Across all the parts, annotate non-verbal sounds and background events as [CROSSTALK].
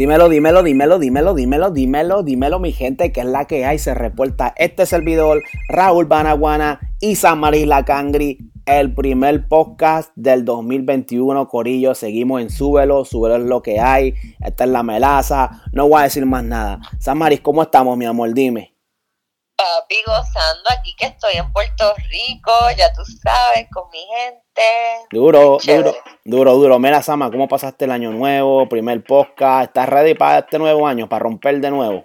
Dímelo, dímelo, dímelo, dímelo, dímelo, dímelo, dímelo, mi gente, que es la que hay, se reporta este servidor, Raúl Banaguana y San La Cangri, el primer podcast del 2021, Corillo, seguimos en Súbelo, Súbelo es lo que hay, esta es la melaza, no voy a decir más nada. San Maris, ¿cómo estamos, mi amor? Dime papi, gozando aquí que estoy en Puerto Rico, ya tú sabes, con mi gente. Duro, duro, duro, duro. Mira, Sama, ¿cómo pasaste el año nuevo? Primer podcast. ¿Estás ready para este nuevo año, para romper de nuevo?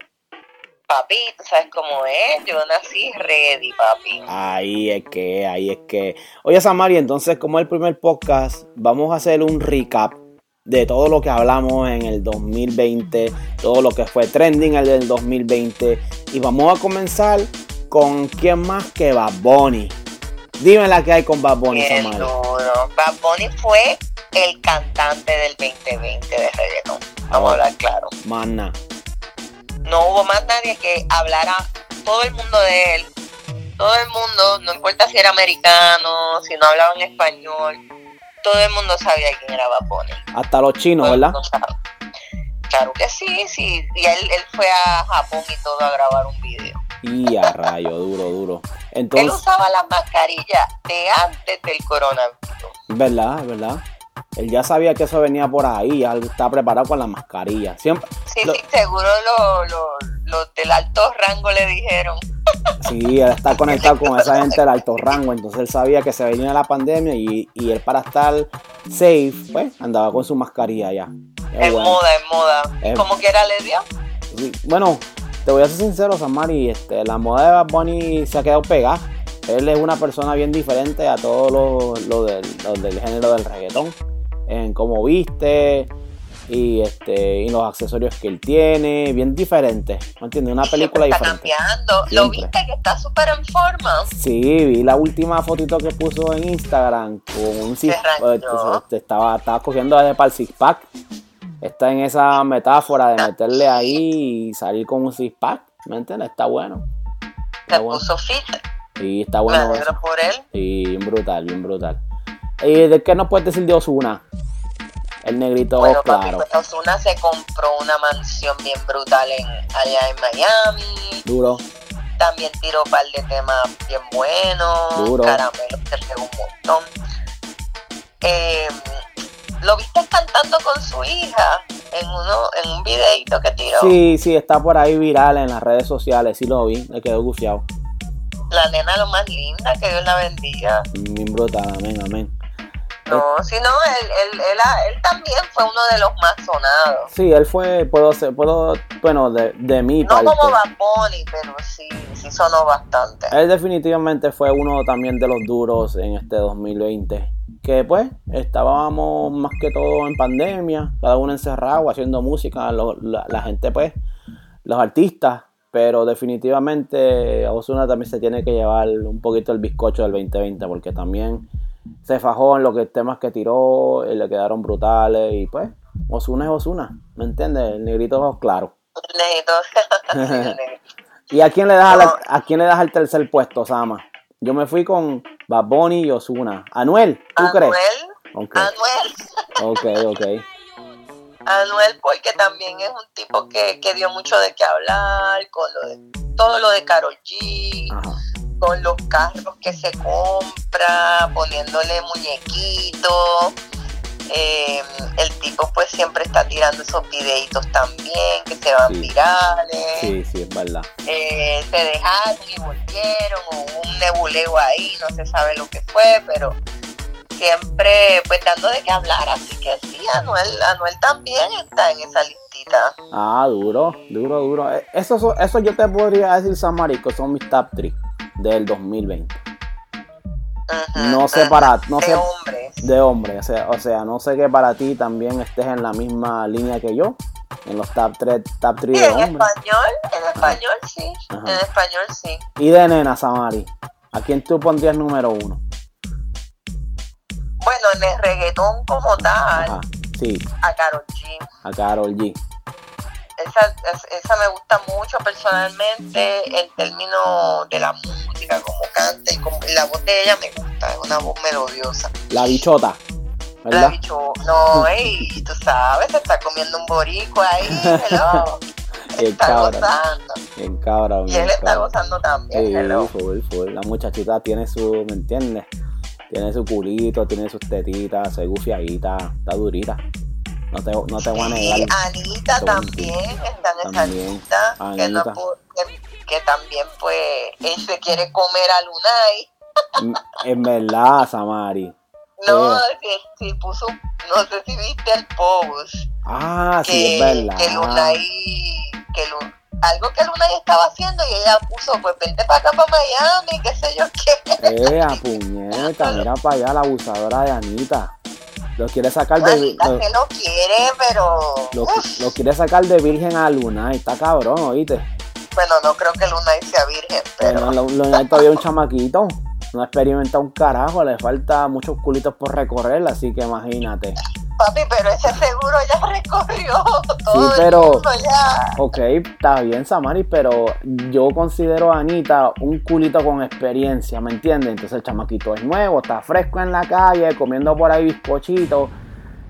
Papi, tú sabes cómo es, yo nací ready, papi. Ahí es que, ahí es que. Oye, Samari, entonces, como es el primer podcast, vamos a hacer un recap de todo lo que hablamos en el 2020, todo lo que fue trending en el 2020. Y vamos a comenzar con quién más que Bad Bunny. Dime la que hay con Bad Bunny, Bad Bunny fue el cantante del 2020 de reggaeton. Vamos a hablar claro. Más No hubo más nadie que hablara todo el mundo de él. Todo el mundo, no importa si era americano, si no hablaba en español, todo el mundo sabía quién era Bad Bunny. Hasta los chinos, ¿verdad? Claro que sí, sí. Y él, él fue a Japón y todo a grabar un video. Y a rayo, duro, duro. Entonces, él usaba la mascarilla de antes del coronavirus. ¿Verdad? ¿Verdad? Él ya sabía que eso venía por ahí, ya está preparado con la mascarilla. Siempre, sí, sí, seguro los lo, del alto rango le dijeron. [LAUGHS] Sí, él está conectado con esa gente del alto [LAUGHS] rango, entonces él sabía que se venía la pandemia y, y él para estar safe, pues andaba con su mascarilla ya. Es moda, es moda. ¿Cómo quiera le dio? Bueno, te voy a ser sincero, Samari, este, la moda de Bad Bunny se ha quedado pegada. Él es una persona bien diferente a todos los lo del, del género del reggaetón. En cómo viste, y este y los accesorios que él tiene, bien diferente, ¿me entiendes? Una película está diferente. cambiando. ¿Lo viste que está súper en forma? Sí, vi la última fotito que puso en Instagram con un six pack. Este, estaba, estaba cogiendo para el six pack. Está en esa metáfora de meterle ahí y salir con un six pack, ¿me entiendes? Está bueno. Está puso fit. Sí, está bueno. Me por él. Bien brutal, bien brutal. ¿Y de qué nos puedes decir de Osuna? El negrito bueno, claro. Papi, pues, Osuna se compró una mansión bien brutal en, allá en Miami. Duro. También tiró un par de temas bien buenos. Duro. Caramelo que un montón. Eh, lo viste cantando con su hija en uno en un videito que tiró. Sí, sí, está por ahí viral en las redes sociales. Sí lo vi, me quedó gufiado. La nena lo más linda, que Dios la bendiga. Bien brutal, amén, amén. No, si no, él, él, él, también fue uno de los más sonados. Sí, él fue, puedo ser, puedo, bueno, de, de mi no No como Bad pero sí, sí sonó bastante. Él definitivamente fue uno también de los duros en este 2020. Que pues, estábamos más que todo en pandemia, cada uno encerrado, haciendo música, la, la, gente pues, los artistas, pero definitivamente Osuna también se tiene que llevar un poquito el bizcocho del 2020, porque también se fajó en los que, temas que tiró, y le quedaron brutales y pues, Osuna es Osuna, ¿me entiendes? El negrito es claro. [LAUGHS] [LAUGHS] ¿Y a quién le das a quién le das el tercer puesto, Sama? Yo me fui con Bad Bunny y Osuna. ¿Anuel? ¿Tú ¿Anuel? crees? Anuel. Ok, ok. [LAUGHS] Anuel porque también es un tipo que, que dio mucho de qué hablar con lo de, todo lo de Karol G. Ajá con los carros que se compra, poniéndole muñequitos. Eh, el tipo pues siempre está tirando esos videitos también que se van virales. Sí, sí, es verdad. Eh, se dejaron y volvieron, o un nebuleo ahí, no se sabe lo que fue, pero siempre pues dando de qué hablar, así que sí, Anuel, Anuel también está en esa listita. Ah, duro, duro, duro. Eh, eso, eso yo te podría decir, San Marico, son mis top 3 del 2020. no sé para no de sé hombres. de hombres, o sea, o sea, no sé que para ti también estés en la misma línea que yo, en los top 3 top 3 de en español, en español sí, en español sí. Y de nena Samari, ¿a quién tú pondrías número uno? Bueno, en el reggaetón como tal, sí. a Carol G. A Carol G esa, esa me gusta mucho personalmente en términos de la música, como canta y como la voz de ella me gusta, es una voz melodiosa. La bichota. ¿verdad? no, y tú sabes, se está comiendo un borico ahí, [LAUGHS] hello. está gozando. Bien cabrón. Y él está gozando también, hello. Full, full. La muchachita tiene su, ¿me entiendes? Tiene su culito, tiene sus tetitas, se gufiadita, está durita. No te, no te voy a negar. Anita también está en esa lista. Que, no, que, también, pues, él se quiere comer a Lunay. En verdad, Samari. No, si, puso, no sé si viste el post. Ah, sí, es verdad. Que Lunay, que algo que Lunay estaba haciendo y ella puso, pues vente para acá, para Miami, qué sé yo qué. Eh, a [LAUGHS] puñeta, mira para allá la abusadora de Anita. Lo quiere sacar de. Lo, que lo quiere, pero. Lo, quiere sacar de virgen a Lunay, está cabrón, oíste. Bueno, no creo que Lunay sea virgen, pero. Bueno, Lunay todavía es un chamaquito no ha experimentado un carajo, le falta muchos culitos por recorrer, así que imagínate. Papi, pero ese seguro ya [LAUGHS] recorrió todo sí, pero, ya. Ok, está bien, Samari, pero yo considero a Anita un culito con experiencia, ¿me entiendes? Entonces el chamaquito es nuevo, está fresco en la calle, comiendo por ahí bizcochitos,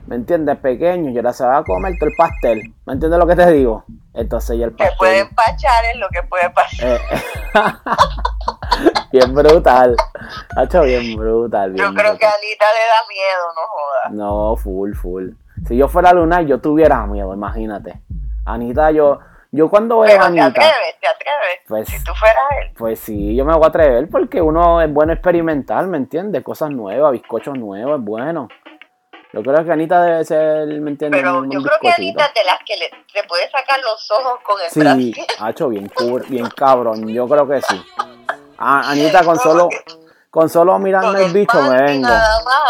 ¿me entiendes? Pequeño, y ahora se va a comer todo el pastel, ¿me entiendes lo que te digo? Entonces ya el pastel... Que puede empachar en lo que puede pasar. Eh, [LAUGHS] [LAUGHS] [LAUGHS] bien brutal. Ha hecho bien brutal. yo creo que a Anita le da miedo, no jodas. No, full, full. Si yo fuera Luna, yo tuviera miedo, imagínate. Anita, yo, yo cuando veo a Anita. Te atreves, te atreves. Pues, si tú fueras él. Pues sí, yo me voy a atrever porque uno es bueno experimentar, ¿me entiendes? Cosas nuevas, bizcochos nuevos, es bueno. Yo creo que Anita debe ser, ¿me entiendes? Pero yo creo que Anita es de las que le, puede sacar los ojos con el Sí, ha hecho bien, bien cabrón. Yo creo que sí. Ah, Anita, con solo, con solo mirarme el bicho me vengo.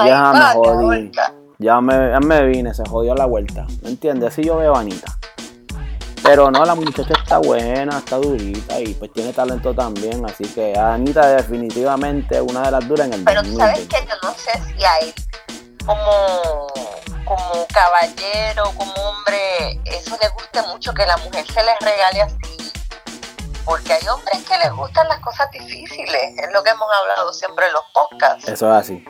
Ya me jodí. Ya me, ya me vine, se jodió la vuelta. ¿Me entiendes? Así yo veo a Anita. Pero no, la muchacha está buena, está durita y pues tiene talento también. Así que Anita definitivamente una de las duras en el Pero tú sabes que yo no sé si hay como, como caballero, como hombre, eso le gusta mucho que la mujer se les regale así porque hay hombres que les gustan las cosas difíciles, es lo que hemos hablado siempre en los podcasts. Eso es así.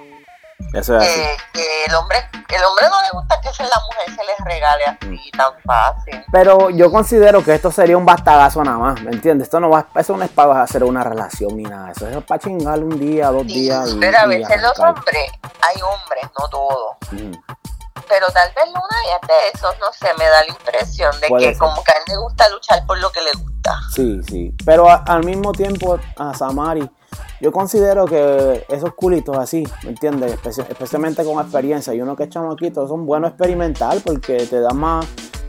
Eso es así. Que el hombre, el hombre no le gusta que la mujer se les regale así mm. tan fácil. Pero yo considero que esto sería un bastagazo nada más, ¿me entiendes? Esto no va, eso no es para hacer una relación ni nada, eso es para chingar un día, dos días. Y, pero a veces los hombres, hay hombres, no todos. Mm pero tal vez Luna es de esos, no sé, me da la impresión de que como que a él le gusta luchar por lo que le gusta. Sí, sí, pero al mismo tiempo a Samari, yo considero que esos culitos así, ¿me entiendes? especialmente con experiencia y uno que es chamaquito, son buenos experimentar porque te da más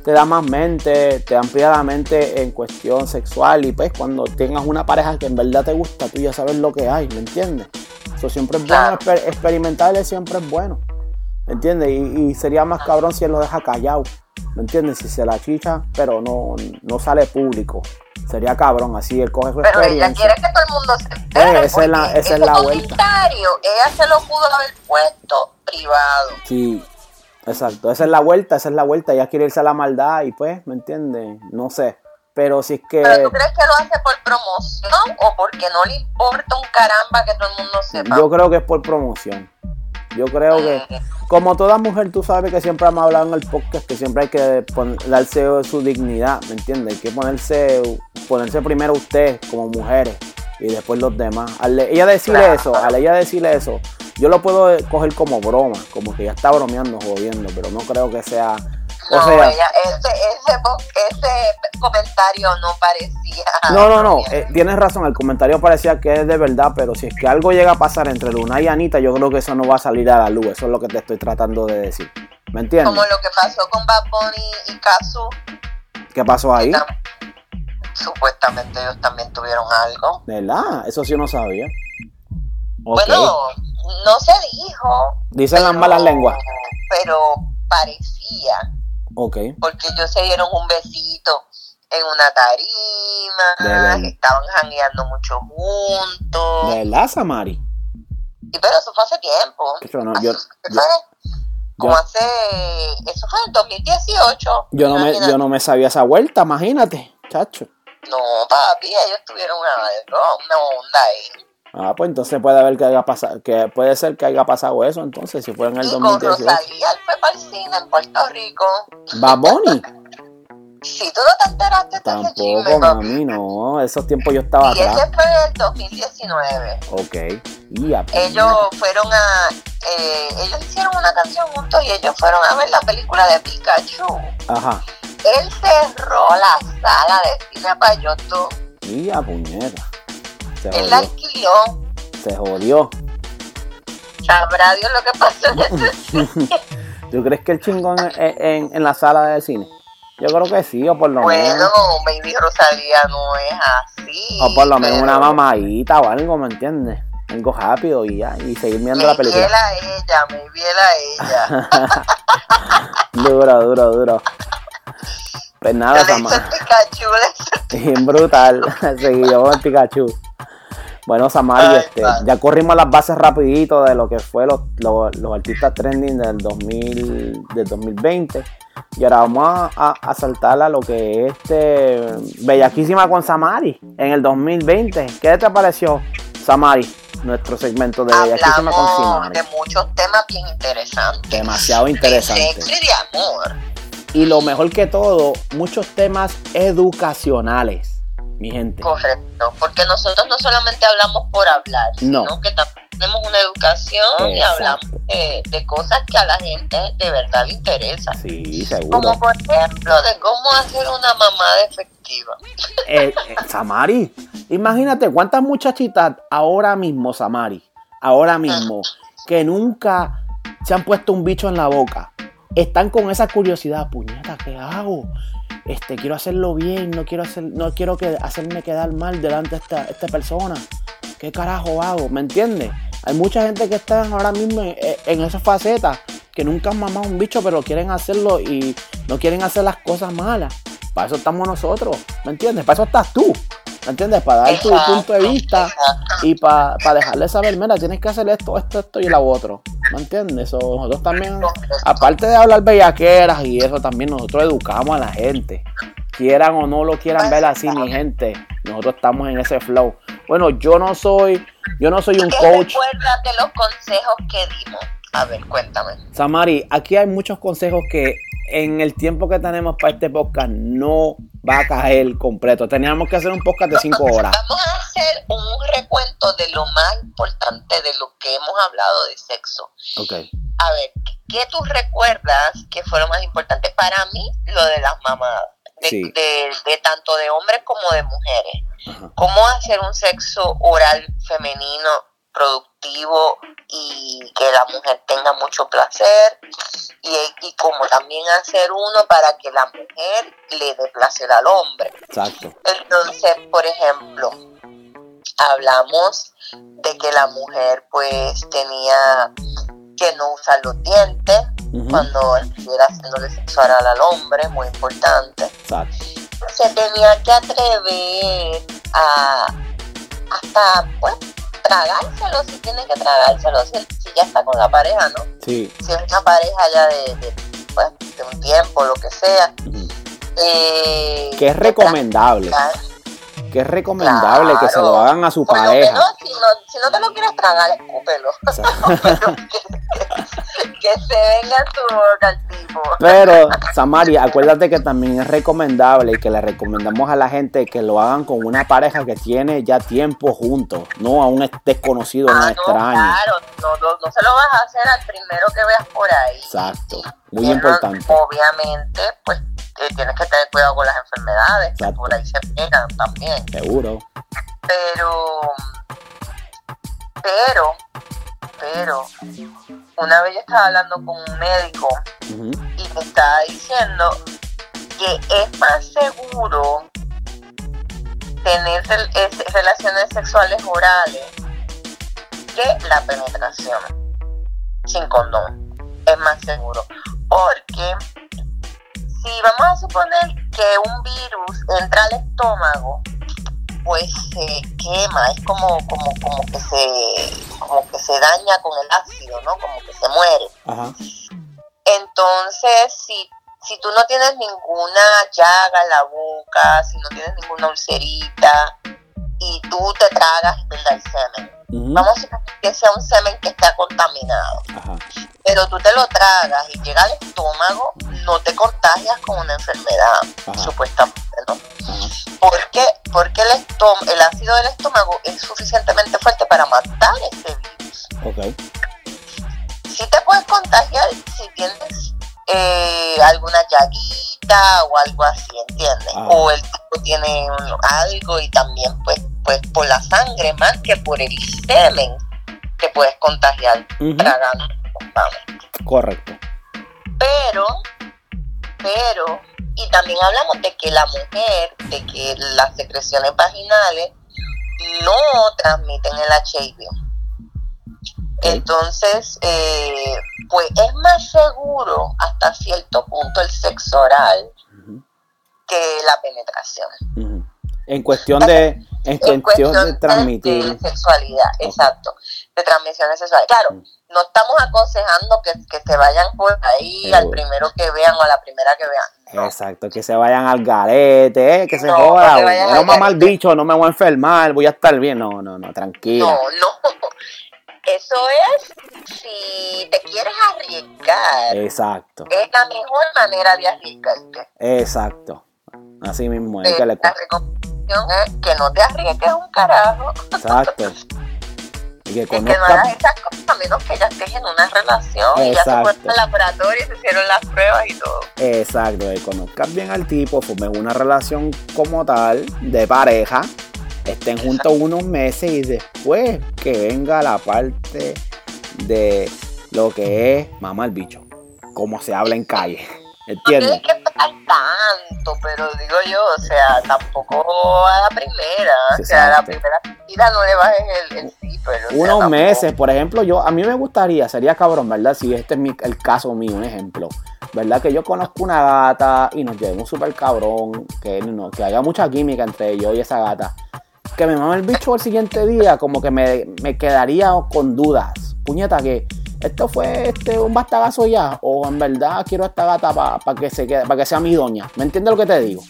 te da más mente, te amplía la mente en cuestión sexual y pues cuando tengas una pareja que en verdad te gusta, tú ya sabes lo que hay, ¿me entiendes? Eso siempre es bueno, experimentar siempre es bueno. ¿Me entiendes? Y, sería más cabrón si él lo deja callado. ¿Me entiendes? Si se la chicha, pero no, no sale público. Sería cabrón, así él coge su Pero ella quiere que todo el mundo se entere. Eh, esa es la, esa es la vuelta. Ella se lo pudo haber puesto privado. Sí, exacto. Esa es la vuelta, esa es la vuelta. Ella quiere irse a la maldad y pues, ¿me entiendes? No sé. Pero si es que. ¿Pero tú crees que lo hace por promoción o porque no le importa un caramba que todo el mundo sepa? Yo creo que es por promoción. Yo creo que, como toda mujer, tú sabes que siempre hemos hablado en el podcast que siempre hay que darse su dignidad, ¿me entiendes? Hay que ponerse, ponerse primero usted como mujeres y después los demás. Al ella decirle eso, al ella decirle eso, yo lo puedo coger como broma, como que ya está bromeando, jodiendo, pero no creo que sea no, ese, ese, comentario no parecía. No, no, no. Eh, tienes razón. El comentario parecía que es de verdad, pero si es que algo llega a pasar entre Luna y Anita, yo creo que eso no va a salir a la luz. Eso es lo que te estoy tratando de decir. ¿Me entiendes? Como lo que pasó con Bad Bunny y Kazu. ¿Qué pasó ahí? Supuestamente ellos también tuvieron algo. ¿Verdad? Eso sí no sabía. Bueno, no se dijo. Dicen las malas lenguas. Pero parecía Okay. Porque ellos se dieron un besito en una tarima, estaban jangueando mucho juntos. ¿De verdad, Samari? Y pero eso fue hace tiempo. Eso no, yo, como hace, eso fue en 2018. Yo no, me, yo no me sabía esa vuelta, imagínate, chacho. No, papi, ellos tuvieron una, una onda ahí. Ah, pues entonces puede haber que haya pasado, que puede ser que haya pasado eso entonces, si fue en el y 2018. con Rosalía, fue para el cine en Puerto Rico. Bad Bunny. [LAUGHS] Si tú no te enteraste de ese Tampoco, chisme, papi. mami, no. Esos tiempos yo estaba Y ese atrás. fue el 2019. Ok. Y a- Ellos fueron a. eh, ellos hicieron una canción juntos y ellos fueron a ver la película de Pikachu. Ajá. Él cerró la sala de cine para YouTube. Y a puñeta. Se Él la alquiló. Se jodió. Sabrá Dios lo que pasó en ese [LAUGHS] ¿Tú crees que el chingón en, en- en la sala de cine? Yo creo que sí, o por lo Bueno, menos. Baby Rosalía no es así. O por lo menos una mamadita o algo, ¿me entiendes? Algo rápido y ya, y seguir viendo la película. a ella, a ella. [LAUGHS] duro, duro, duro. Pues nada, hizo- [LAUGHS] Bien brutal. Seguido con el Pikachu. Bueno, Samari, Ay, este, ya corrimos las bases rapidito de lo que fue los, los, los artistas trending del 2000, del 2020. Y ahora vamos a, a, a saltar a lo que es este Bellaquísima con Samari en el 2020. ¿Qué te pareció, Samari? Nuestro segmento de Bellaquísima con Samari. de muchos temas bien interesantes. Demasiado De interesante. sexo y de amor. Y lo mejor que todo, muchos temas educacionales, mi gente. Correcto. Porque nosotros no solamente hablamos por hablar, No. sino que también tenemos una educación y hablamos de, de cosas que a la gente de verdad le interesa. Sí, seguro. Como por ejemplo de cómo hacer una mamada efectiva. Eh, eh, Samari, imagínate cuántas muchachitas ahora mismo, Samari, ahora mismo, que nunca se han puesto un bicho en la boca, están con esa curiosidad, puñeta, ¿qué hago? Este, quiero hacerlo bien, no quiero hacer, no quiero que, hacerme quedar mal delante de esta, esta persona. ¿Qué carajo hago? ¿Me entiendes? Hay mucha gente que está ahora mismo en, en esa faceta, que nunca han mamado un bicho, pero quieren hacerlo y no quieren hacer las cosas malas. Para eso estamos nosotros, ¿me entiendes? Para eso estás tú, ¿me entiendes? Para dar tu Exacto, punto de vista exacto. y para dejarle saber, mira, tienes que hacer esto, esto, esto y lo otro, ¿me entiendes? So, nosotros también, aparte de hablar bellaqueras y eso, también nosotros educamos a la gente. Quieran o no lo quieran ver así, mi gente, nosotros estamos en ese flow. Bueno, yo no soy, yo no soy un ¿Qué coach. recuerdas de los consejos que dimos? A ver, cuéntame. Samari, aquí hay muchos consejos que en el tiempo que tenemos para este podcast no va a caer completo. Teníamos que hacer un podcast de 5 horas. Vamos a hacer un recuento de lo más importante de lo que hemos hablado de sexo. Ok. A ver, ¿qué tú recuerdas que fue lo más importante? Para mí, lo de las mamadas. De, Sí. de- de tanto de hombres como de mujeres. Ajá. Cómo hacer un sexo oral femenino productivo y que la mujer tenga mucho placer y, y como también hacer uno para que la mujer le dé placer al hombre. Exacto. Entonces, por ejemplo, hablamos de que la mujer pues tenía que no usar los dientes Ujú. cuando estuviera haciéndole sexo oral al hombre, muy importante. Exacto. Se tenía que atrever a hasta pues tragárselo si tiene que tragárselo si, si ya está con la pareja, ¿no? Sí. Si es una pareja ya de, de, pues, de un tiempo, lo que sea. Eh, Que es recomendable. tragar. Que es recomendable que se lo hagan a su pareja. si no, si no te lo quieres tragar, escúpelo. Pero [LAUGHS] que, que se venga en tu el tipo. Pero, Samari, acuérdate que también es recomendable y que le recomendamos a la gente que lo hagan con una pareja que tiene ya tiempo juntos, no a un desconocido, Ah, no, extraño. claro, no, no, no se lo vas a hacer al primero que veas por ahí. Exacto, muy importante. obviamente, pues eh, tienes que tener cuidado con las enfermedades, que Exacto. por ahí se pegan también. Seguro. Pero, pero, pero, una vez yo estaba hablando con un médico y me estaba diciendo que es más seguro tener rel- es- relaciones sexuales orales que la penetración sin condón. Es más seguro. Porque si vamos a suponer que un virus entra al estómago, pues se quema, es como, como, como que se como que se daña con el ácido, ¿no? Como que se muere. Ajá. Entonces, si, si tú no tienes ninguna llaga en la boca, si no tienes ninguna ulcerita y tú te tragas el semen, vamos a suponer que sea un semen que está contaminado, pero tú te lo tragas y llega al estómago, no te contagias con una enfermedad, supuestamente, ¿no? ¿Por qué? Porque el, el ácido del estómago es suficientemente fuerte para matar ese virus. Okay. Si te puedes contagiar si tienes eh, alguna llaguita o algo así, ¿entiendes? Ah. O el tipo tiene algo y también pues, pues por la sangre más que por el semen te puedes contagiar tragando. Correcto. Pero, pero, y también hablamos de que la mujer, de que las secreciones vaginales no transmiten el HIV. Entonces, eh, pues es más seguro hasta cierto punto el sexo oral que la penetración. En cuestión de, en, cuestión, de transmitir. sexualidad, exacto, de transmisiones sexuales. Claro, no estamos aconsejando que, se vayan por ahí al primero que vean o a la primera que vean. Exacto, que se vayan al garete, eh, que se joda. No, mamá el bicho, no me voy a enfermar, voy a estar bien. No, no, no, tranquilo. No, no. Eso es si te quieres arriesgar. Exacto. Es la mejor manera de arriesgarte. Exacto. Así mismo es que le Es que no te arriesgues un carajo. Exacto. [LAUGHS] Y que, conozca... que no hagas esas cosas a menos que ya estés en una relación y ya se fueron al laboratorio y se hicieron las pruebas y todo. Exacto, que conozcas bien al tipo, formes una relación como tal de pareja estén juntos unos meses y después que venga la parte de lo que es mamá el bicho, como se habla en calle. ¿Entiendes? No que tanto, pero digo yo, o sea, tampoco a la primera. o sea, a la primera vida no le bajes el, el sí, pero. Unos meses, por ejemplo, yo, a mí me gustaría, sería cabrón, ¿verdad? Si este es el caso mío, un ejemplo. ¿Verdad? Que yo conozco una gata y nos llevemos súper cabrón, que, no, que haya mucha química entre yo y esa gata que me mame el bicho el siguiente día, como que me, quedaría con dudas. Puñeta, que esto fue este, un bastagazo ya, o en verdad quiero esta gata para que, se para que sea mi doña. ¿Me entiendes lo que te digo?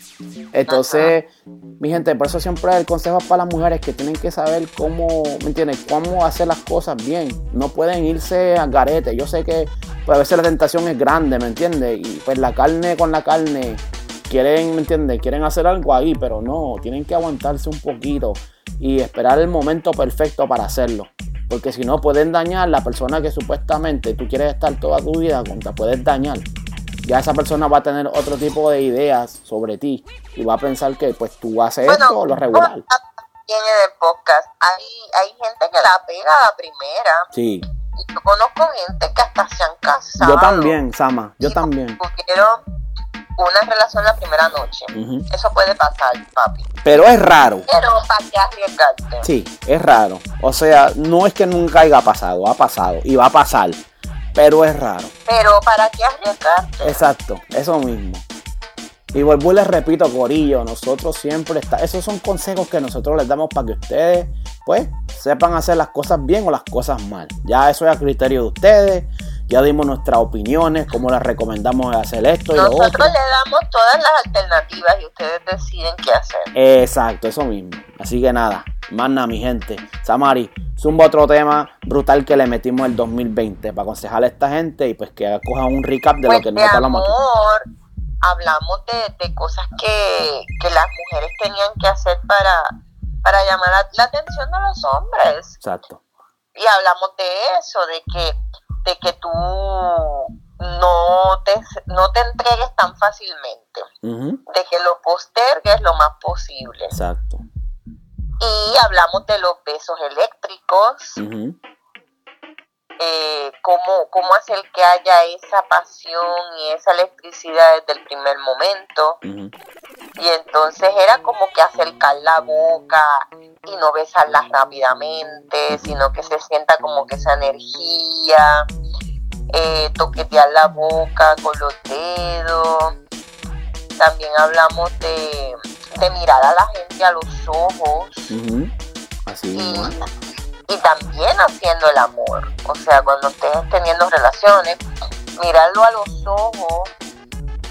Entonces, mi gente, por eso siempre el consejo para las mujeres que tienen que saber cómo, ¿me entiendes? Cómo hacer las cosas bien. No pueden irse a garete. Yo sé que pues, a veces la tentación es grande, ¿me entiendes? Y pues la carne con la carne quieren, ¿me entiendes? Quieren hacer algo ahí, pero no, tienen que aguantarse un poquito y esperar el momento perfecto para hacerlo. Porque si no, pueden dañar la persona que supuestamente tú quieres estar toda tu vida con, te puedes dañar. Ya esa persona va a tener otro tipo de ideas sobre ti y va a pensar que pues tú haces esto o lo regular. Tiene de podcast. Hay, hay gente que la pega a la primera. Sí. Y yo conozco gente que hasta se han casado. Yo también, Sama, yo también una relación la primera noche. Eso puede pasar, papi. Pero es raro. Pero ¿para qué arriesgarte? Sí, es raro. O sea, no es que nunca haya pasado, ha pasado y va a pasar. Pero es raro. Pero ¿para qué arriesgarte? Exacto, eso mismo. Y vuelvo y les repito, Corillo, nosotros siempre está, esos son consejos que nosotros les damos para que ustedes, pues, sepan hacer las cosas bien o las cosas mal. Ya eso es a criterio de ustedes ya dimos nuestras opiniones, cómo les recomendamos hacer esto y Nosotros lo otro. le damos todas las alternativas y ustedes deciden qué hacer. Exacto, eso mismo. Así que nada, más nada, mi gente. Samari, zumba otro tema brutal que le metimos el 2020 para aconsejarle a esta gente y pues que cojan un recap de lo pues, que nosotros hablamos aquí. Hablamos de, cosas que, las mujeres tenían que hacer para, para llamar la atención de los hombres. Exacto. Y hablamos de eso, de que de que tú no te, no te entregues tan fácilmente, de que lo postergues lo más posible. Exacto. Y hablamos de los besos eléctricos, eh, cómo, cómo, hacer que haya esa pasión y esa electricidad desde el primer momento. Y entonces era como que acercar la boca y no besarla rápidamente, sino que se sienta como que esa energía, eh, toquetear la boca con los dedos. También hablamos de, mirar a la gente a los ojos. Así y también haciendo el amor. O sea, cuando estés teniendo relaciones, mirarlo a los ojos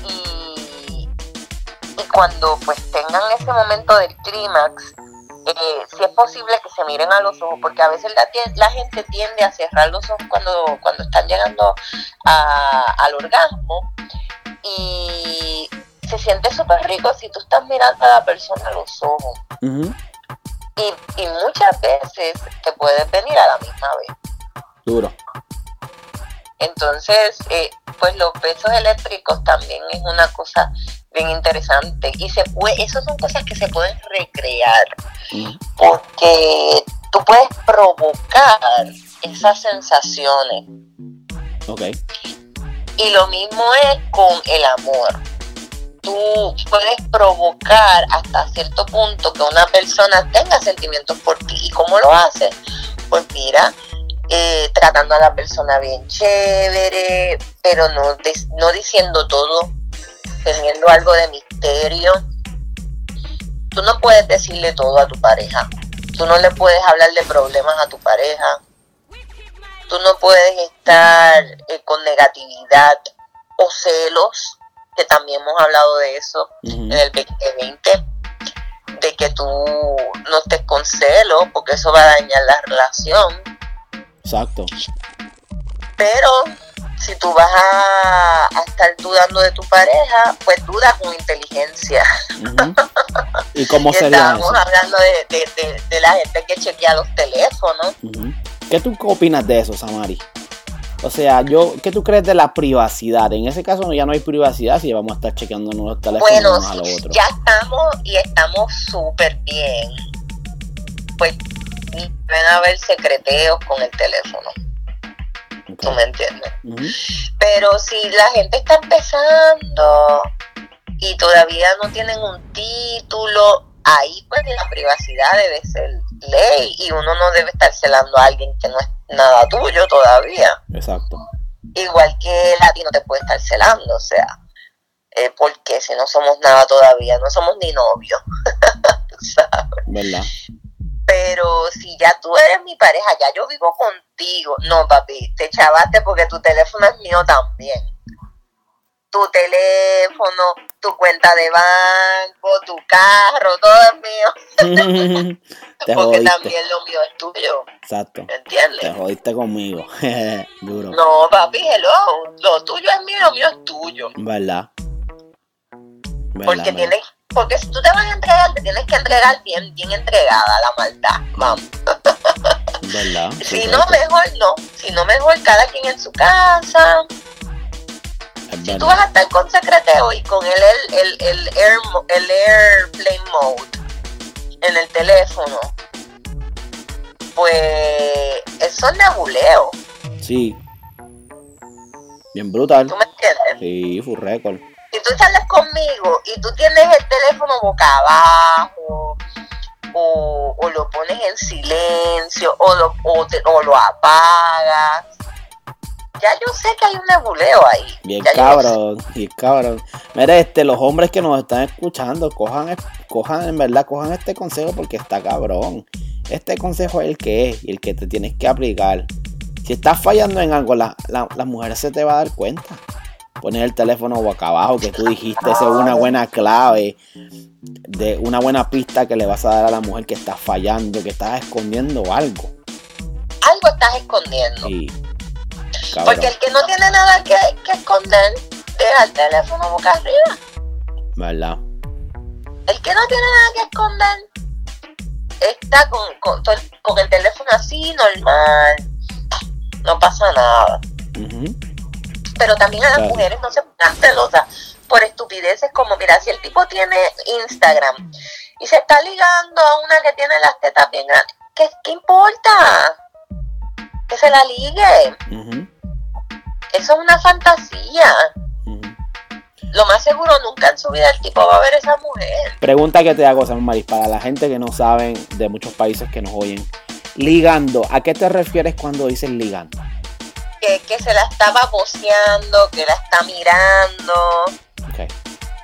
y, y cuando pues tengan ese momento del clímax, eh, si es posible que se miren a los ojos, porque a veces la, gente tiende a cerrar los ojos cuando, cuando están llegando al orgasmo y se siente súper rico si tú estás mirando a la persona a los ojos. Y, y muchas veces te puedes venir a la misma vez. Duro. Entonces, eh, pues los besos eléctricos también es una cosa bien interesante y se puede, esas son cosas que se pueden recrear porque tú puedes provocar esas sensaciones. Ok. Y lo mismo es con el amor. Tú puedes provocar hasta cierto punto que una persona tenga sentimientos por ti. ¿Y cómo lo haces? Pues mira, eh, tratando a la persona bien chévere, pero no, no diciendo todo, teniendo algo de misterio. Tú no puedes decirle todo a tu pareja. Tú no le puedes hablar de problemas a tu pareja. Tú no puedes estar eh, con negatividad o celos, que también hemos hablado de eso en el 2020, de que tú no estés con celos, porque eso va a dañar la relación Exacto. Pero si tú vas a, estar dudando de tu pareja, pues duda con inteligencia. [LAUGHS] ¿Y cómo sería Estábamos hablando de, la gente que chequea los teléfonos. ¿Qué tú opinas de eso, Samari? O sea, yo, ¿qué tú crees de la privacidad? En ese caso ya no hay privacidad si vamos a estar chequeando los teléfonos bueno, unos a los otros. Ya estamos y estamos súper bien. Pues deben haber secreteos con el teléfono. ¿Tú me entiendes? Pero si la gente está empezando y todavía no tienen un título, ahí pues la privacidad debe ser ley y uno no debe estar celando a alguien que no es nada tuyo todavía. Exacto. Igual que el latino te puede estar celando, o sea, eh, porque si no somos nada todavía, no somos ni novios. [LAUGHS] ¿Verdad? Pero si ya tú eres mi pareja, ya yo vivo contigo. No, papi, te chavaste porque tu teléfono es mío también. Tu teléfono, tu cuenta de banco, tu carro, todo es mío. [LAUGHS] porque también lo mío es tuyo. Exacto. ¿Entiendes? Te jodiste conmigo. [LAUGHS] Duro. No, papi, hello. Lo tuyo es mío, lo mío es tuyo. ¿Verdad? Porque tienes porque si tú te vas a entregar, te tienes que entregar bien, bien entregada la maldad, vamos. ¿Verdad? [LAUGHS] si no, mejor no. Si no, mejor cada quien en su casa. Si tú vas a estar con secreteo y con el, el, el, air, el airplane mode en el teléfono, pues eso es nebuleo. Sí. Bien brutal. ¿Tú me entiendes? Sí, fue récord si tú sales conmigo y tú tienes el teléfono boca abajo, o, lo pones en silencio, o lo, o, lo apagas, ya yo sé que hay un nebuleo ahí. Bien cabrón, bien cabrón. Mira, este, los hombres que nos están escuchando, cojan, cojan, en verdad, cojan este consejo porque está cabrón. Este consejo es el que es y el que te tienes que aplicar. Si estás fallando en algo, la, la, la mujer se te va a dar cuenta poner el teléfono boca abajo, que tú dijiste, esa es una buena clave, de una buena pista que le vas a dar a la mujer que está fallando, que estás escondiendo algo. Algo estás escondiendo. Porque el que no tiene nada que, esconder, deja el teléfono boca arriba. ¿Verdad? El que no tiene nada que esconder, está con, con, el teléfono así, normal. No pasa nada pero también a las mujeres no se pongan celosas por estupideces como, mira, si el tipo tiene Instagram y se está ligando a una que tiene las tetas bien grandes, ¿qué, importa? Que se la ligue. Eso es una fantasía. Lo más seguro nunca en su vida el tipo va a ver a esa mujer. Pregunta que te hago, San Maris, para la gente que no saben de muchos países que nos oyen. Ligando, ¿a qué te refieres cuando dices ligando? que, se la estaba boceando, que la está mirando,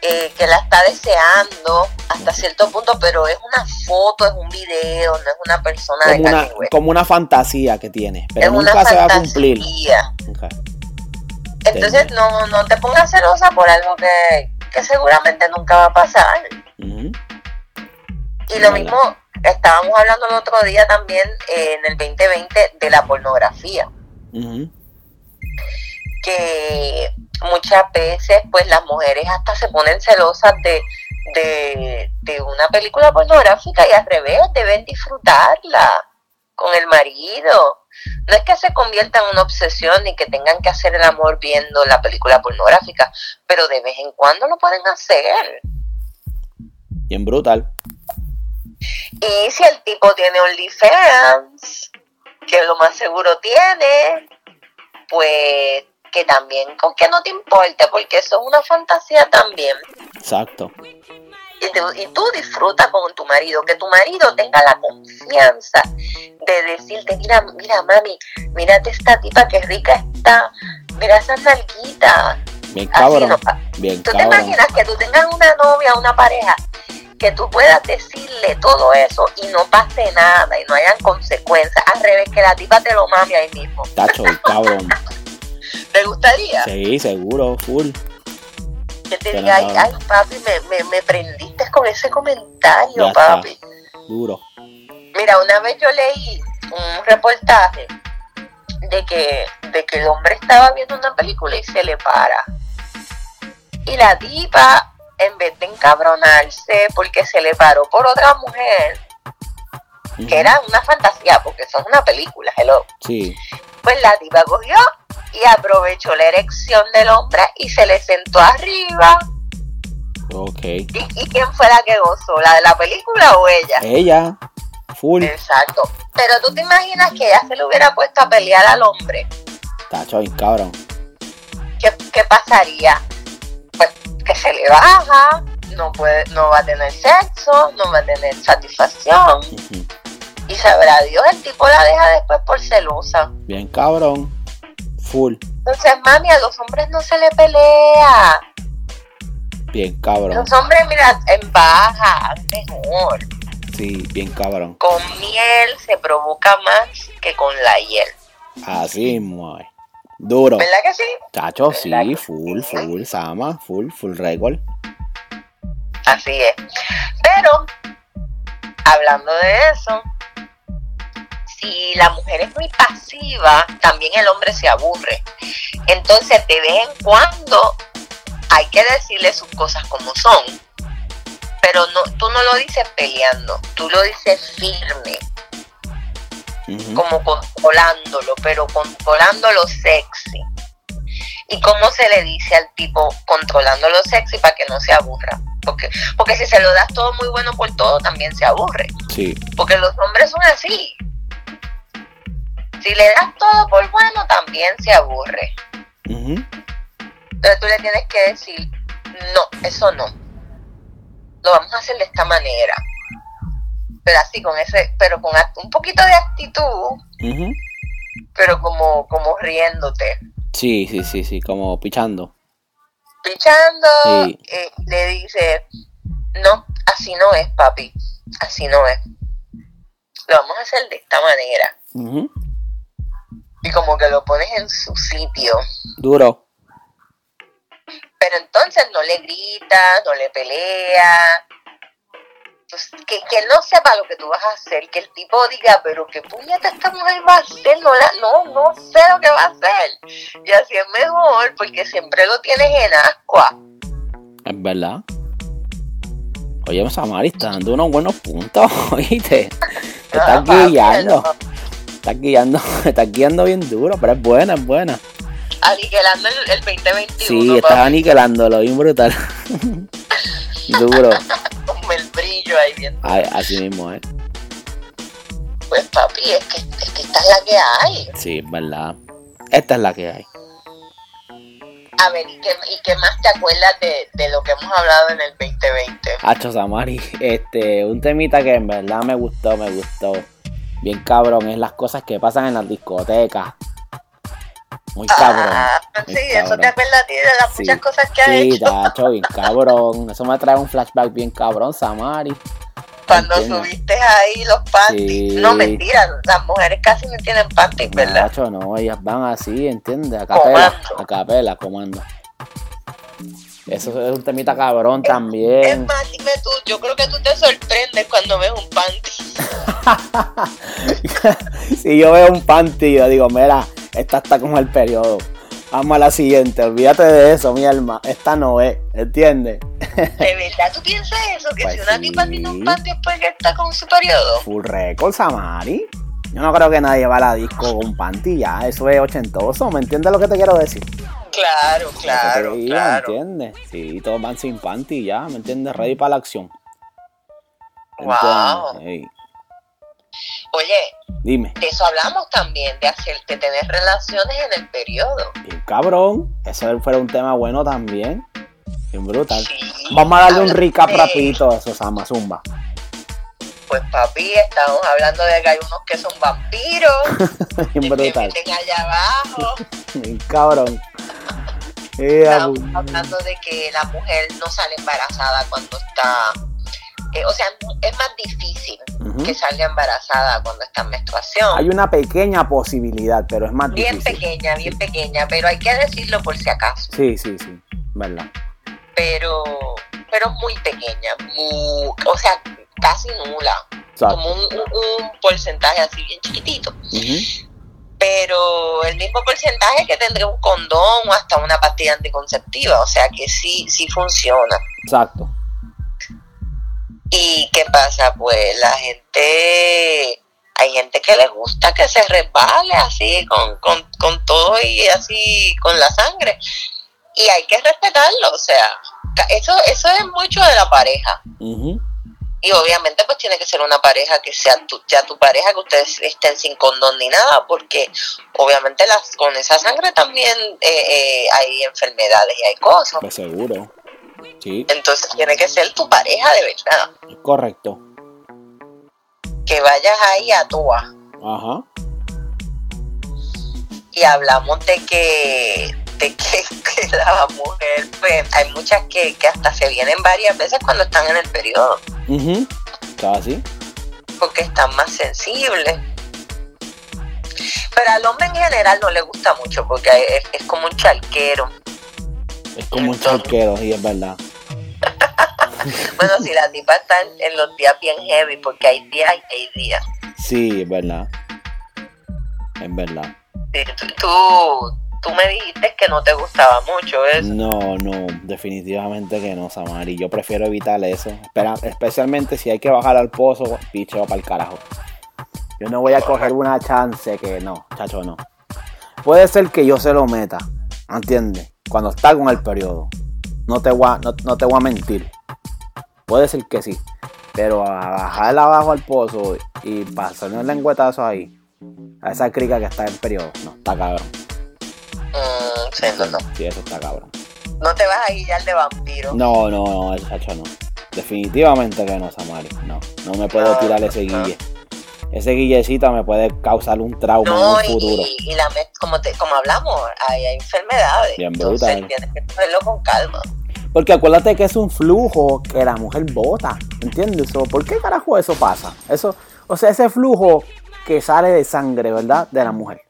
eh, que la está deseando hasta cierto punto, pero es una foto, es un video, no es una persona como de una, Como una fantasía que tiene, pero nunca se va a cumplir. Entonces no, no te pongas celosa por algo que, seguramente nunca va a pasar. Y lo mismo, Estábamos hablando el otro día también, eh, en el 2020, de la pornografía. Que muchas veces, pues las mujeres hasta se ponen celosas de, de, de una película pornográfica y al revés, deben disfrutarla con el marido. No es que se convierta en una obsesión ni que tengan que hacer el amor viendo la película pornográfica, pero de vez en cuando lo pueden hacer. Bien brutal. Y si el tipo tiene OnlyFans, que lo más seguro tiene, pues que también con que no te importe, porque eso es una fantasía también. Exacto. Y, tú disfrutas con tu marido, que tu marido tenga la confianza de decirte, mira, mira mami, mírate esta tipa que rica está, mira esa salguita. Bien cabrón. Bien ¿Tú te imaginas que tú tengas una novia, una pareja, que tú puedas decirle todo eso y no pase nada y no hayan consecuencias? Al revés, que la tipa te lo mame ahí mismo. Tacho, cabrón. [LAUGHS] ¿Te gustaría? Sí, seguro, full. Que te diga, ay, ay, papi, me, me, me, prendiste con ese comentario, papi. Duro. Mira, una vez yo leí un reportaje de que, de que el hombre estaba viendo una película y se le para. Y la tipa, en vez de encabronarse porque se le paró por otra mujer, que era una fantasía, porque eso es una película, hello. Sí. Pues la tipa cogió y aprovechó la erección del hombre y se le sentó arriba. Ok. ¿Y, quién fue la que gozó? ¿La de la película o ella? Ella. Full. Exacto. Pero tú te imaginas que ella se le hubiera puesto a pelear al hombre. Tacho, bien cabrón. ¿Qué, ¿Qué pasaría? Pues que se le baja, no puede, no va a tener sexo, no va a tener satisfacción. Y sabrá Dios, el tipo la deja después por celosa. Bien cabrón. Full. Entonces, mami, a los hombres no se le pelea. Bien cabrón. Los hombres, mira, en baja, mejor. Sí, bien cabrón. Con miel se provoca más que con la hiel. Así, muy Duro. ¿Verdad que sí? Chacho, sí, full, full, Sama, full, full record. Así es. Pero, hablando de eso, si la mujer es muy pasiva, también el hombre se aburre. Entonces, de vez en cuando hay que decirle sus cosas como son. Pero no, tú no lo dices peleando, tú lo dices firme. Como controlándolo, pero controlándolo sexy. ¿Y cómo se le dice al tipo controlándolo sexy para que no se aburra? Porque, porque si se lo das todo muy bueno por todo, también se aburre. Sí. Porque los hombres son así. Si le das todo por bueno, también se aburre. Entonces tú le tienes que decir, no, eso no. Lo vamos a hacer de esta manera. Pero así, con ese, pero con un poquito de actitud, pero como, como riéndote. Sí, sí, sí, sí, como pichando. Pichando, eh, le dice, no, así no es, papi, así no es. Lo vamos a hacer de esta manera y como que lo pones en su sitio. Duro. Pero entonces no le gritas, no le peleas. Pues, que, que no sepa lo que tú vas a hacer, que el tipo diga, pero qué puñeta esta mujer va a hacer, no, la, no, no sé lo que va a hacer. Y así es mejor, porque siempre lo tienes en ascua. Es verdad. Oye, Samari está dando unos buenos puntos, [LAUGHS] oíste. Te estás guiando. Está guiando, [LAUGHS] está guiando bien duro, pero es buena, es buena. Aniquilando el, el 2021. Sí, estás aniquilándolo, bien brutal. [LAUGHS] duro. [LAUGHS] Como el brillo ahí bien. Ay, así mismo, eh. Pues papi, es que, es que esta es la que hay. Sí, es verdad. Esta es la que hay. A ver, ¿y qué, y qué más te acuerdas de, de, lo que hemos hablado en el 2020? Hacho Samari, este, un temita que en verdad me gustó, me gustó bien cabrón, es las cosas que pasan en las discotecas. Muy cabrón. Ah, sí, eso te acuerda a ti de las muchas cosas que has hecho. Sí, tacho, bien cabrón. Eso me trae un flashback bien cabrón, Samari. Cuando subiste ahí los panties. No, mentira, las mujeres casi no tienen panties, ¿verdad? Tacho, no, ellas van así, ¿entiendes? A capela, a capela, comando. Eso es un temita cabrón también. Es más, dime tú, yo creo que tú te sorprendes cuando ves un panty. [LAUGHS] [LAUGHS] si yo veo un panty, yo digo, mira, esta está como el periodo. Vamos a la siguiente, olvídate de eso, mi alma. Esta no es, ¿entiendes? ¿De verdad tú piensas eso? Que pues si una tipa tiene un panty es porque está con su periodo. Full record, Samari. Yo no creo que nadie va a la disco con panty ya, eso es ochentoso, ¿me entiendes lo que te quiero decir? Claro, claro, claro. ¿Me entiendes? Sí, todos van sin panty ya, ¿me entiendes? Ready para la acción. Wow. Oye, dime. De eso hablamos también, de hacerte tener relaciones en el periodo. Y cabrón, eso fuera un tema bueno también. Bien brutal. Vamos a darle un recap rapidito a esos Zumba pues papi, estamos hablando de que hay unos que son vampiros. [LAUGHS] Bien brutal. Que allá abajo. [LAUGHS] cabrón. estamos hablando de que la mujer no sale embarazada cuando está. Eh, o sea, es más difícil que salga embarazada cuando está en menstruación. Hay una pequeña posibilidad, pero es más bien difícil. Bien pequeña, bien pequeña, pero hay que decirlo por si acaso. Sí, sí, sí, verdad. Pero, pero muy pequeña, o sea, casi nula, como un, porcentaje así bien chiquitito. Pero el mismo porcentaje que tendría un condón o hasta una pastilla anticonceptiva, o sea que sí, sí funciona. Exacto. ¿Y qué pasa? Pues la gente, hay gente que le gusta que se resbale así con, con, todo y así con la sangre. Y hay que respetarlo, o sea, eso, eso es mucho de la pareja. Y obviamente pues tiene que ser una pareja que sea tu, ya tu pareja, que ustedes estén sin condón ni nada, porque obviamente las, con esa sangre también eh, eh, hay enfermedades y hay cosas. Pues seguro. Sí. Entonces tiene que ser tu pareja de verdad. Correcto. Que vayas ahí a tu Ajá. Y hablamos de que que, la mujer, pues, hay muchas que, hasta se vienen varias veces cuando están en el periodo. Casi. Porque están más sensibles. Pero al hombre en general no le gusta mucho porque es, como un charquero. Es como un charquero, y es verdad. [LAUGHS] bueno, si la tipa está en, los días bien heavy, porque hay días y hay días. Sí, es verdad. Es verdad. tú, tú me dijiste que no te gustaba mucho eso. No, no, definitivamente que no, Samari. Yo prefiero evitar eso. especialmente si hay que bajar al pozo, picheo para el carajo. Yo no voy a coger una chance que no, chacho, no. Puede ser que yo se lo meta, ¿entiendes? Cuando está con el periodo. No te voy a, no, te voy a mentir. Puede ser que sí. Pero a bajarla abajo al pozo y pasarme el lengüetazo ahí, a esa crica que está en periodo, no, está cabrón. Mm, sí, no, no. Sí, eso está cabrón. No te vas a guillar de vampiro. No, no, no, el chacho no. Definitivamente que no, Samari. No, no me puedo tirar ese guille. Ese guillecito me puede causar un trauma en un futuro. Y, la, como, te, como hablamos, hay, enfermedades. Bien brutal. tienes que cogerlo con calma. Porque acuérdate que es un flujo que la mujer bota, ¿entiendes? ¿Por qué carajo eso pasa? Eso, o sea, ese flujo que sale de sangre, ¿verdad? De la mujer.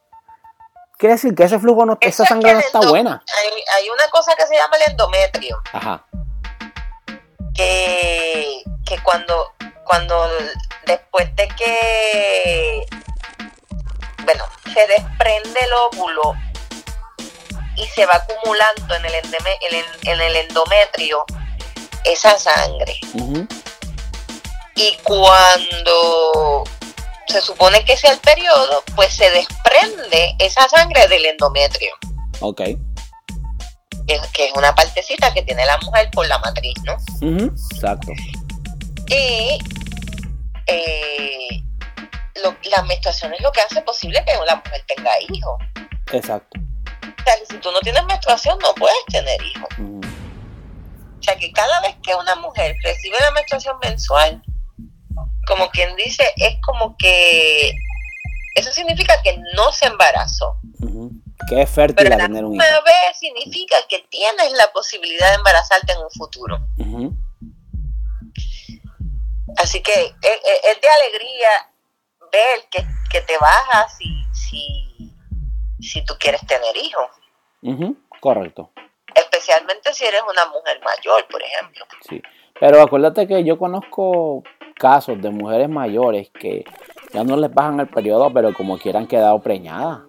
Quiere decir que ese flujo, no, esa sangre no está buena. Hay, una cosa que se llama el endometrio. Ajá. Que, que cuando, cuando después de que, bueno, se desprende el óvulo y se va acumulando en el, en el endometrio esa sangre. Y cuando se supone que sea el periodo, pues se desprende esa sangre del endometrio. Ok. Que, es una partecita que tiene la mujer por la matriz, ¿no? Exacto. Y eh, la menstruación es lo que hace posible que la mujer tenga hijos. Exacto. O sea, que si tú no tienes menstruación no puedes tener hijos. O sea, que cada vez que una mujer recibe la menstruación mensual, como quien dice, es como que eso significa que no se embarazó. Que es fértil a tener un hijo. vez significa que tienes la posibilidad de embarazarte en un futuro. Así que es, de alegría ver que, que te bajas si, si, si tú quieres tener hijos. Correcto. Especialmente si eres una mujer mayor, por ejemplo. Sí. Pero acuérdate que yo conozco casos de mujeres mayores que ya no les bajan el periodo, pero como quieran quedado preñadas.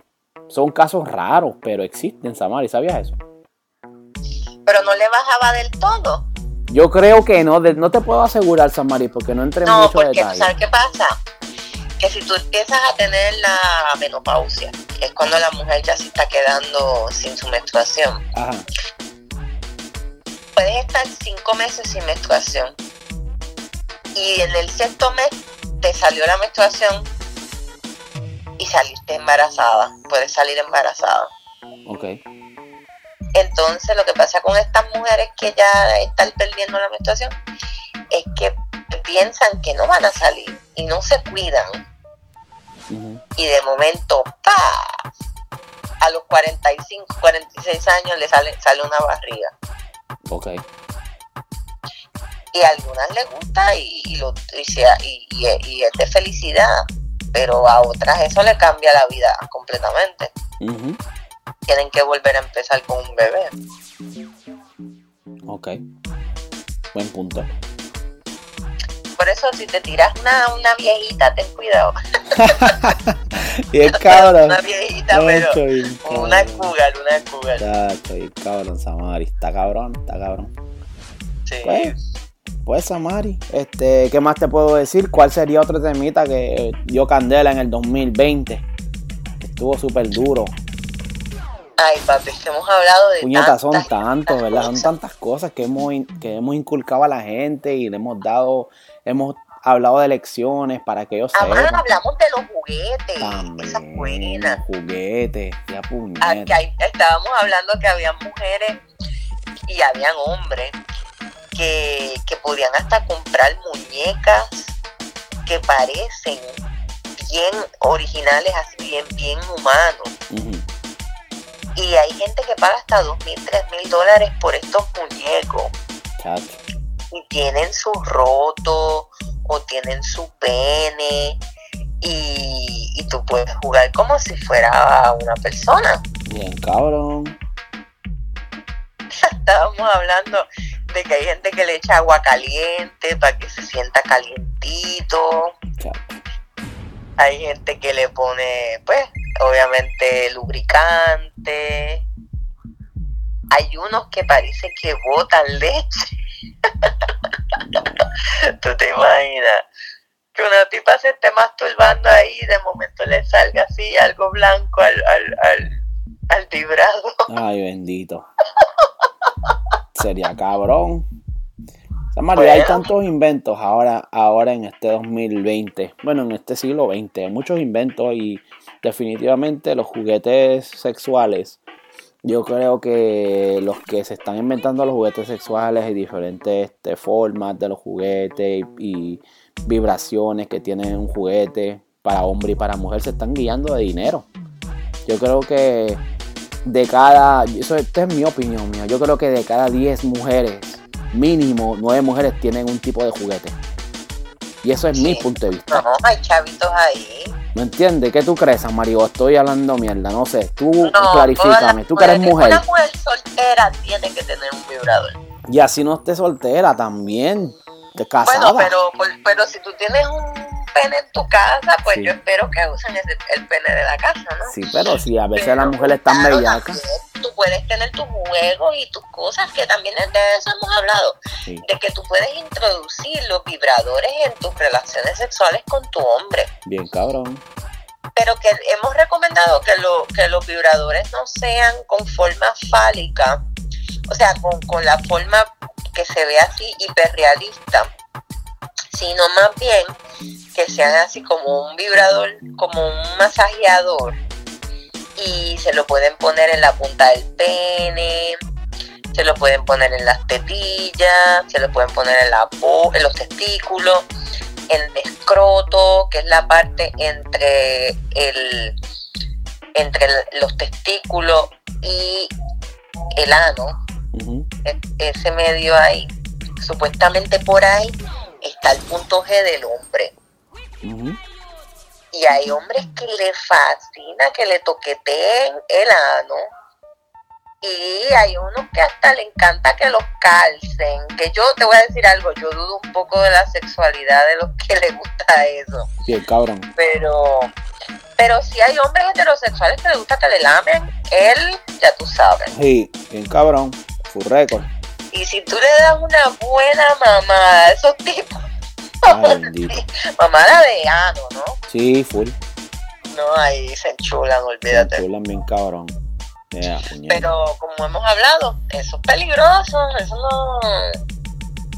Son casos raros, pero existen, Samari, ¿sabías eso? Pero no le bajaba del todo. Yo creo que no, no te puedo asegurar, Samari, porque no entré en mucho porque, ¿Sabes qué pasa? Que si tú empiezas a tener la menopausia, es cuando la mujer ya se está quedando sin su menstruación. Ajá. Puedes estar cinco meses sin menstruación. Y en el sexto mes te salió la menstruación y saliste embarazada. Puedes salir embarazada. Ok. Entonces lo que pasa con estas mujeres que ya están perdiendo la menstruación es que piensan que no van a salir y no se cuidan. Y de momento, ¡pa! A los 45, 46 años le sale, sale una barriga. Ok. Y a algunas les gusta y, lo, y, y, es de felicidad, pero a otras eso le cambia la vida completamente tienen que volver a empezar con un bebé. Ok. Buen punto. Por eso si te tiras una, una viejita, ten cuidado. [LAUGHS] y es cabrón. Una viejita, pero una cougar, una cougar. Chacho, y cabrón, Samari. Está cabrón, está cabrón. Sí. Pues, pues, Samari, este, ¿qué más te puedo decir? ¿Cuál sería otro temita que dio candela en el 2020? Estuvo súper duro. Ay, papi, que hemos hablado de Puñetas, son tantos, ¿verdad? Son tantas cosas que hemos, que hemos inculcado a la gente y le hemos dado, hemos hablado de elecciones para que ellos Además, sepan. hablamos de los juguetes, También, esas buenas. Juguetes, ya ah, estábamos hablando que había mujeres y habían hombres que, que podían hasta comprar muñecas que parecen bien originales, así bien, bien humanos. Y hay gente que paga hasta dos mil, tres mil dólares por estos muñecos. Y tienen su roto o tienen su pene y, y tú puedes jugar como si fuera una persona. Bien, cabrón. [LAUGHS] Estábamos hablando de que hay gente que le echa agua caliente para que se sienta calientito. Hay gente que le pone, pues, obviamente lubricante. Hay unos que parece que botan leche. [LAUGHS] ¿Tú te imaginas? Que una tipa se esté masturbando ahí y de momento le salga así algo blanco al, al, al, al vibrado. Ay, bendito. Sería cabrón. María, hay tantos inventos ahora, ahora en este 2020, bueno, en este siglo XX, hay muchos inventos y definitivamente los juguetes sexuales, yo creo que los que se están inventando los juguetes sexuales y diferentes este, formas de los juguetes y, vibraciones que tiene un juguete para hombre y para mujer se están guiando de dinero. Yo creo que de cada, eso esta es mi opinión mía, yo creo que de cada 10 mujeres, mínimo 9 mujeres tienen un tipo de juguete. Y eso es mi punto de vista. No, hay chavitos ahí ¿Me entiendes? ¿Qué tú crees, Mario? Estoy hablando mierda, no sé. Tú clarifícame. Tú que eres mujer. Una mujer soltera tiene que tener un vibrador. Y así no esté soltera también. Te casada. Bueno, pero, pero si tú tienes un pene en tu casa, pues yo espero que usen el pene de la casa, ¿no? Sí, pero si a veces las mujeres están claro, bellacas. Tú puedes tener tus juegos y tus cosas, que también de eso hemos hablado. De que tú puedes introducir los vibradores en tus relaciones sexuales con tu hombre. Bien, cabrón. Pero que hemos recomendado que, lo, que los vibradores no sean con forma fálica, o sea, con, con la forma que se ve así hiperrealista sino más bien que sean así como un vibrador, como un masajeador y se lo pueden poner en la punta del pene, se lo pueden poner en las tetillas, se lo pueden poner en, la en los testículos, en el escroto, que es la parte entre el entre los testículos y el ano, e-, ese medio ahí, supuestamente por ahí está el punto G del hombre. Y hay hombres que le fascina que le toqueteen el ano y hay unos que hasta le encanta que los calcen. Que yo te voy a decir algo, yo dudo un poco de la sexualidad de los [LAUGHS] que le gusta eso. Bien, cabrón. Pero, pero si hay hombres heterosexuales que le gusta que le lamen, él, ya tú sabes. Sí, bien cabrón, full récord. Y si tú le das una buena mamada a esos tipos, [LAUGHS] mamada de ano, ¿no? Sí, full. No, ahí se enchulan, olvídate. Se enchulan bien cabrón. Pero como hemos hablado, eso es peligroso, eso no...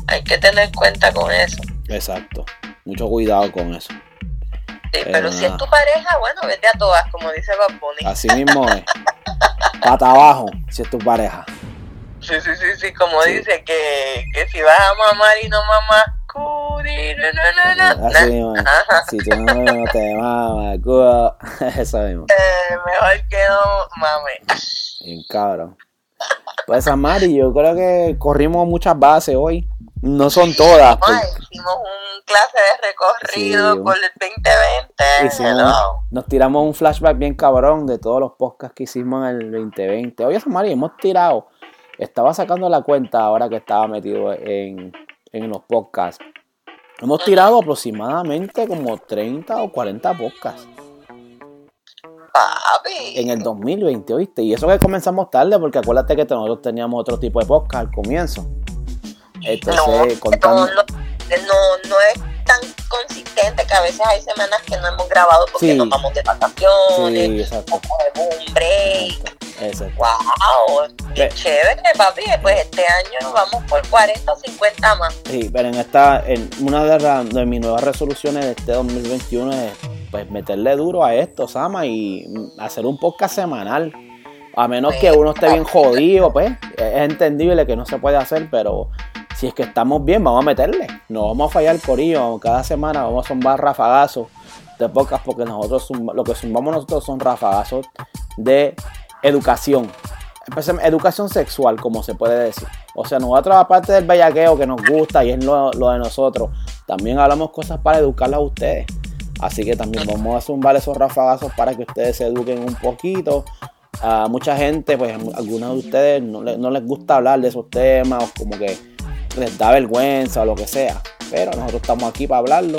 Hay que tener cuenta con eso. Exacto, mucho cuidado con eso. Sí, pero, si es tu pareja, bueno, vete a todas, como dice Bob Así mismo es. [LAUGHS] Pata abajo, si es tu pareja. Sí, sí, sí, sí, como dice que, que si vas a mamar y no mamas, curi, no, no, no, no. Así mismo Si tú no, te mamas, [LAUGHS] eso mismo. Eh, mejor que no mames. Bien cabrón. Pues Amari, yo creo que corrimos muchas bases hoy. No son todas. Pues. Hicimos un clase de recorrido por el 2020. nos tiramos un flashback bien cabrón de todos los podcasts que hicimos en el 2020. Oye, Samari, hemos tirado estaba sacando la cuenta ahora que estaba metido en, los podcasts. Hemos tirado aproximadamente como 30 o 40 podcasts. En el 2020, ¿oíste? Y eso que comenzamos tarde, porque acuérdate que nosotros teníamos otro tipo de podcast al comienzo. Entonces, contando... no, no, es tan consistente que a veces hay semanas que no hemos grabado porque nos vamos de vacaciones, sí, un break. ¡Wow! ¡Qué chévere, papi! Pues este año vamos por 40 o 50 más. Sí, pero en esta, en una de, de mis nuevas resoluciones de este 2021 es pues meterle duro a esto, Sama, y hacer un podcast semanal. A menos que uno esté bien jodido, pues es entendible que no se puede hacer, pero si es que estamos bien, vamos a meterle. No vamos a fallar corillo. Cada semana vamos a zumbar rafagazos de podcast porque nosotros lo que zumbamos nosotros son rafagazos de educación. Educación sexual, como se puede decir. O sea, nosotros, aparte del bellaqueo que nos gusta y es lo, de nosotros, también hablamos cosas para educarlas a ustedes. Así que también vamos a zumbar esos rafagazos para que ustedes se eduquen un poquito. A mucha gente, pues algunos de ustedes no, no les gusta hablar de esos temas, o como que les da vergüenza o lo que sea. Pero nosotros estamos aquí para hablarlo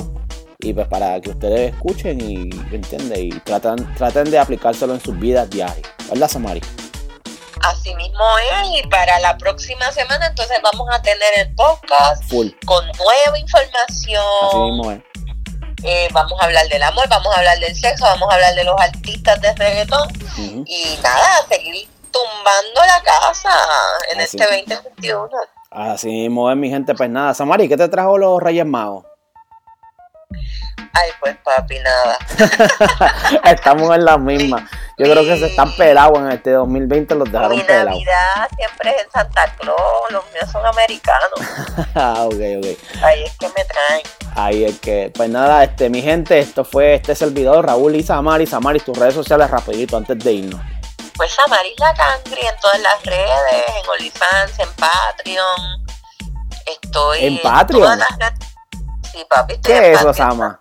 y pues para que ustedes escuchen y entiende y traten, traten de aplicárselo en sus vidas diarias. ¿Verdad, Samari? Así mismo es, y para la próxima semana entonces vamos a tener el podcast con nueva información. Así mismo es. Eh, vamos a hablar del amor, vamos a hablar del sexo, vamos a hablar de los artistas de reggaetón y nada, seguir tumbando la casa en este 2021. Así es, mi gente. Pues nada, Samari, ¿qué te trajo los Reyes Magos? Ay, pues papi, nada. [LAUGHS] Estamos en la misma. Yo creo que se están pelados en este 2020, los dejaron pelados. Mi Navidad siempre es en Santa Claus, los míos son americanos. [LAUGHS] ah, ok, ok. Ahí es que me traen. Ahí es que, pues nada, este, mi gente, esto fue este servidor, Raúl y Samari. Samari, tus redes sociales rapidito antes de irnos. Pues Samari La Cangri en todas las redes, en OnlyFans, en Patreon. Estoy en Patreon. Sí, papi. ¿Qué es eso, Sama?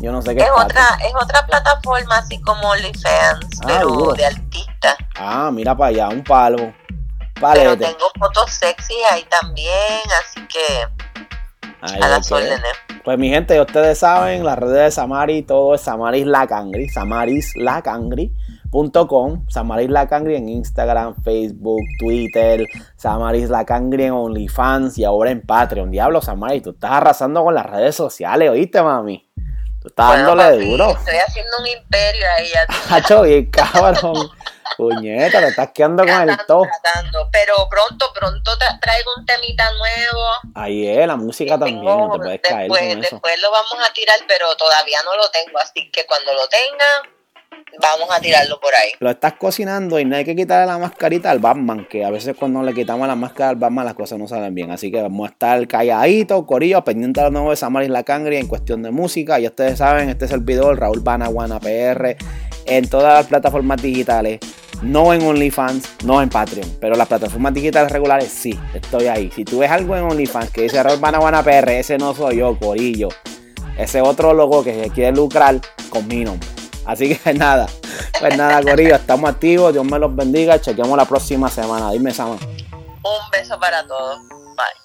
Yo no sé qué es. otra, es otra plataforma así como OnlyFans, ah, pero de artista. Ah, mira para allá, un palo. Pero tengo fotos sexy ahí también, así que a las órdenes. Pues mi gente, ustedes saben, las redes de Samari, todo es Samaris La Cangri, Samaris La Cangri. .com, Samaris La Cangri en Instagram, Facebook, Twitter, Samaris La Cangri en OnlyFans y ahora en Patreon. Diablo, Samaris, tú estás arrasando con las redes sociales, ¿oíste, mami? Tú estás dándole duro. Estoy haciendo un imperio ahí. [LAUGHS] Hacho, bien cabrón. Puñeta, te estás quedando con el top. Pero pronto, pronto traigo un temita nuevo. Ahí es, la música también, no te puedes caer con eso. Después lo vamos a tirar, pero todavía no lo tengo. Así que cuando lo tenga, vamos a tirarlo por ahí. Lo estás cocinando y no hay que quitarle la mascarita al Batman, que a veces cuando le quitamos la máscara al Batman las cosas no salen bien. Así que vamos a estar calladitos, corillo, pendiente de los nuevos de Samaris La Cangri en cuestión de música. Y ustedes saben, este es el video Raúl Banaguana PR en todas las plataformas digitales. No en OnlyFans, no en Patreon, pero las plataformas digitales regulares sí, estoy ahí. Si tú ves algo en OnlyFans que dice Raúl Banaguana PR, ese no soy yo, corillo. Ese otro logo que se quiere lucrar con mi. Así que [LAUGHS] nada, pues nada, Corillo, estamos activos, Dios me los bendiga, chequeamos la próxima semana. Dime, Sama. Un beso para todos. Bye.